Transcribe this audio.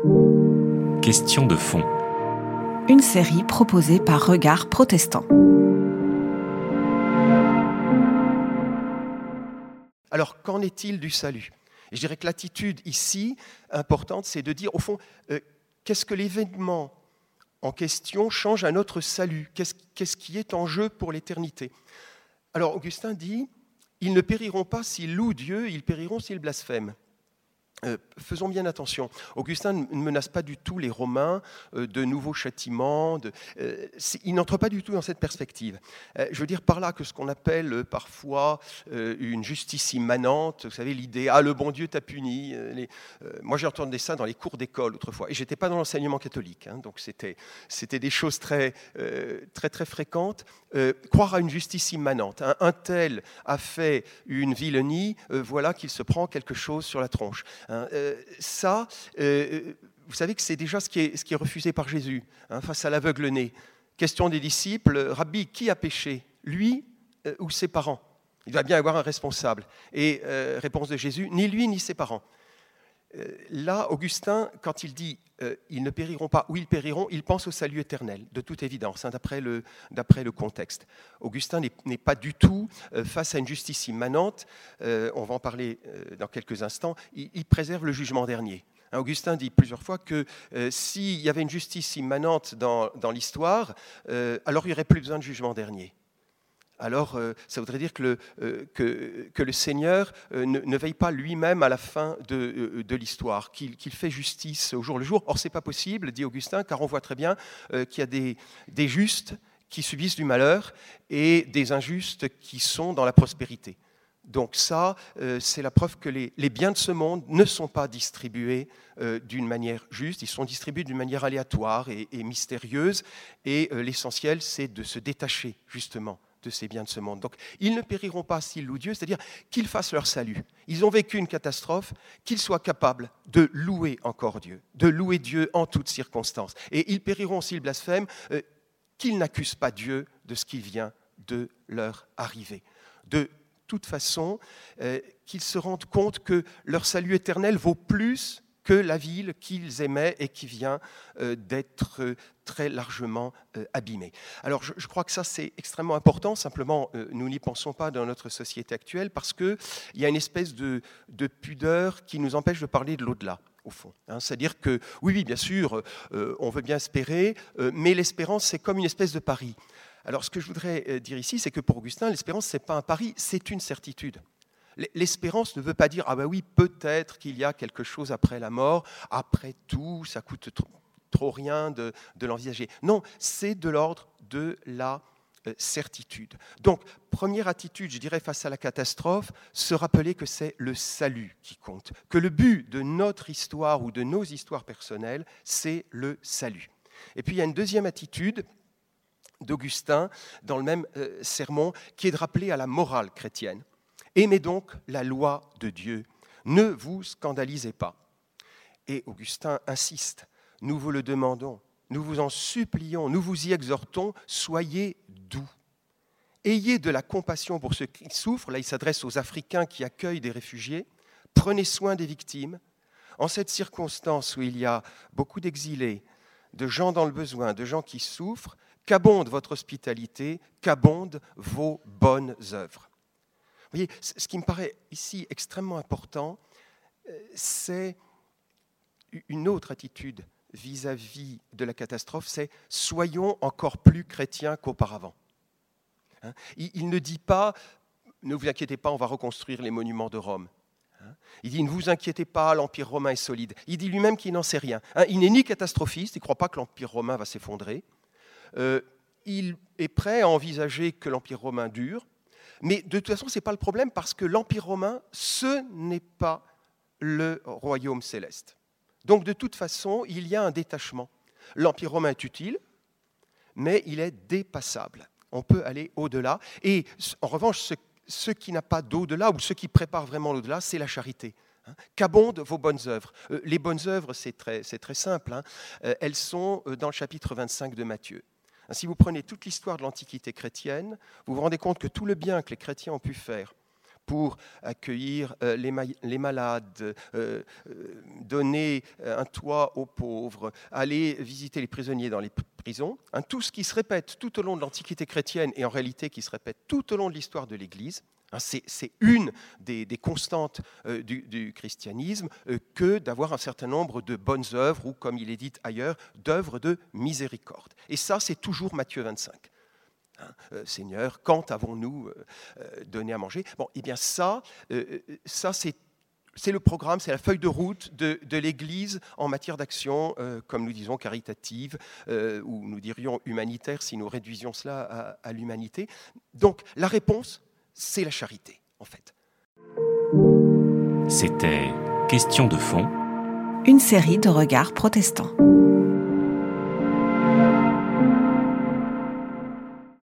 Question de fond. Une série proposée par Regard Protestant. Alors, qu'en est-il du salut? Je dirais que l'attitude ici, importante, c'est de dire, au fond, euh, qu'est-ce que l'événement en question change à notre salut? Qu'est-ce qui est en jeu pour l'éternité? Alors, Augustin dit, ils ne périront pas s'ils louent Dieu, ils périront s'ils blasphèment. Euh, faisons bien attention. Augustin ne menace pas du tout les Romains euh, de nouveaux châtiments. Euh, il n'entre pas du tout dans cette perspective. je veux dire par là que ce qu'on appelle parfois une justice immanente, vous savez, l'idée Ah, le bon Dieu t'a puni. moi, j'ai entendu ça dans les cours d'école autrefois. Et je n'étais pas dans l'enseignement catholique. Hein, donc, c'était, des choses très, très, très fréquentes. croire à une justice immanente. un tel a fait une vilenie, voilà qu'il se prend quelque chose sur la tronche. Hein, euh, ça, euh, vous savez que c'est déjà ce qui, est, refusé par Jésus hein, face à l'aveugle-né. Question des disciples, Rabbi, qui a péché Lui euh, ou ses parents? Il doit bien y avoir un responsable. Et réponse de Jésus, ni lui ni ses parents. Là, Augustin, quand il dit ils ne périront pas ou ils périront, il pense au salut éternel, de toute évidence, hein, d'après le, contexte. Augustin n'est pas du tout face à une justice immanente, on va en parler dans quelques instants, il, préserve le jugement dernier. Hein, Augustin dit plusieurs fois que s'il y avait une justice immanente dans, dans l'histoire, alors il n'y aurait plus besoin de jugement dernier alors euh, ça voudrait dire que le, euh, Seigneur euh, ne, veille pas lui-même à la fin de, l'histoire, qu'il fait justice au jour le jour. Or, ce n'est pas possible, dit Augustin, car on voit très bien qu'il y a des justes qui subissent du malheur et des injustes qui sont dans la prospérité. Donc ça, c'est la preuve que les, biens de ce monde ne sont pas distribués d'une manière juste, ils sont distribués d'une manière aléatoire et mystérieuse, et l'essentiel, c'est de se détacher justement de ces biens de ce monde. Donc, ils ne périront pas s'ils louent Dieu, c'est-à-dire qu'ils fassent leur salut. Ils ont vécu une catastrophe, qu'ils soient capables de louer encore Dieu, de louer Dieu en toutes circonstances. Et ils périront s'ils blasphèment, euh, qu'ils n'accusent pas Dieu de ce qui vient de leur arriver. De toute façon, euh, qu'ils se rendent compte que leur salut éternel vaut plus que la ville qu'ils aimaient et qui vient euh, d'être euh, très largement euh, abîmée. Alors je, crois que ça c'est extrêmement important, simplement nous n'y pensons pas dans notre société actuelle parce qu'il y a une espèce de, pudeur qui nous empêche de parler de l'au-delà au fond. Hein. C'est-à-dire que, oui, oui, bien sûr, on veut bien espérer, mais l'espérance, c'est comme une espèce de pari. Alors, ce que je voudrais dire ici, c'est que pour Augustin, l'espérance, ce n'est pas un pari, c'est une certitude. L'espérance ne veut pas dire ah ben oui peut-être qu'il y a quelque chose après la mort. Après tout, ça coûte trop, rien de, l'envisager. Non, c'est de l'ordre de la euh, certitude. Donc, première attitude, je dirais, face à la catastrophe, se rappeler que c'est le salut qui compte, que le but de notre histoire ou de nos histoires personnelles, c'est le salut. Et puis, il y a une deuxième attitude d'Augustin dans le même euh, sermon, qui est de rappeler à la morale chrétienne. Aimez donc la loi de Dieu, ne vous scandalisez pas. Et Augustin insiste, nous vous le demandons, nous vous en supplions, nous vous y exhortons, soyez doux. Ayez de la compassion pour ceux qui souffrent, là il s'adresse aux Africains qui accueillent des réfugiés, prenez soin des victimes. En cette circonstance où il y a beaucoup d'exilés, de gens dans le besoin, de gens qui souffrent, qu'abonde votre hospitalité, qu'abondent vos bonnes œuvres voyez, ce qui me paraît ici extrêmement important, euh, c'est une autre attitude vis-à-vis de la catastrophe, c'est soyons encore plus chrétiens qu'auparavant. Hein, il, ne dit pas, ne vous inquiétez pas, on va reconstruire les monuments de Rome. Hein, il dit, ne vous inquiétez pas, l'Empire romain est solide. Il dit lui-même qu'il n'en sait rien. Hein, il n'est ni catastrophiste, il ne croit pas que l'Empire romain va s'effondrer. Euh, il est prêt à envisager que l'Empire romain dure, mais de toute façon, ce n'est pas le problème parce que l'Empire romain, ce n'est pas le royaume céleste. Donc de toute façon, il y a un détachement. L'Empire romain est utile, mais il est dépassable. On peut aller au-delà. Et en revanche, ce, qui n'a pas d'au-delà, ou ce qui prépare vraiment l'au-delà, c'est la charité. Hein. Qu'abondent vos bonnes œuvres euh, Les bonnes œuvres, c'est très, simple. Hein. Euh, elles sont euh, dans le chapitre 25 de Matthieu. Si vous prenez toute l'histoire de l'Antiquité chrétienne, vous vous rendez compte que tout le bien que les chrétiens ont pu faire pour accueillir les, malades, donner un toit aux pauvres, aller visiter les prisonniers dans les prisons, hein, tout ce qui se répète tout au long de l'Antiquité chrétienne et en réalité qui se répète tout au long de l'histoire de l'Église. Hein, c'est une des, constantes euh, du, christianisme euh, que d'avoir un certain nombre de bonnes œuvres, ou comme il est dit ailleurs, d'œuvres de miséricorde. Et ça, c'est toujours Matthieu 25. Hein, euh, Seigneur, quand avons-nous donné à manger? Bon, eh bien ça, ça c'est c'est le programme, c'est la feuille de route de, l'Église en matière d'action, comme nous disons, caritative, ou nous dirions humanitaire si nous réduisions cela à l'humanité. Donc la réponse, c'est la charité, en fait. C'était Question de fond. Une série de regards protestants.